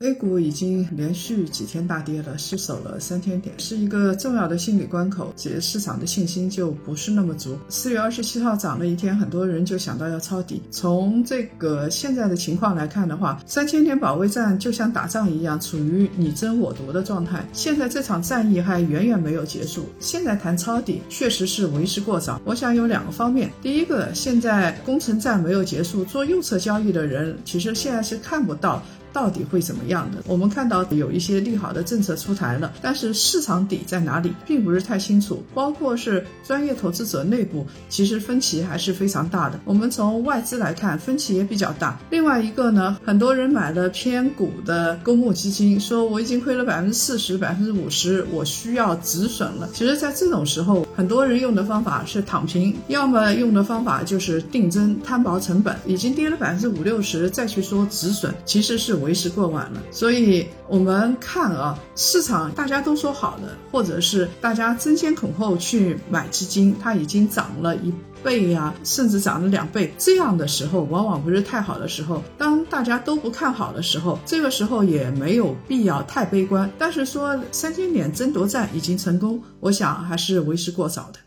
A 股已经连续几天大跌了，失守了三千点，是一个重要的心理关口，其实市场的信心就不是那么足。四月二十七号涨了一天，很多人就想到要抄底。从这个现在的情况来看的话，三千点保卫战就像打仗一样，处于你争我夺的状态。现在这场战役还远远没有结束，现在谈抄底确实是为时过早。我想有两个方面，第一个，现在攻城战没有结束，做右侧交易的人其实现在是看不到。到底会怎么样的？我们看到有一些利好的政策出台了，但是市场底在哪里，并不是太清楚。包括是专业投资者内部，其实分歧还是非常大的。我们从外资来看，分歧也比较大。另外一个呢，很多人买了偏股的公募基金，说我已经亏了百分之四十、百分之五十，我需要止损了。其实，在这种时候，很多人用的方法是躺平，要么用的方法就是定增、摊薄成本。已经跌了百分之五六十，再去说止损，其实是为时过晚了。所以我们看啊，市场大家都说好的，或者是大家争先恐后去买基金，它已经涨了一倍呀，甚至涨了两倍。这样的时候，往往不是太好的时候。当大家都不看好的时候，这个时候也没有必要太悲观。但是说三千点争夺战已经成功，我想还是为时过早的。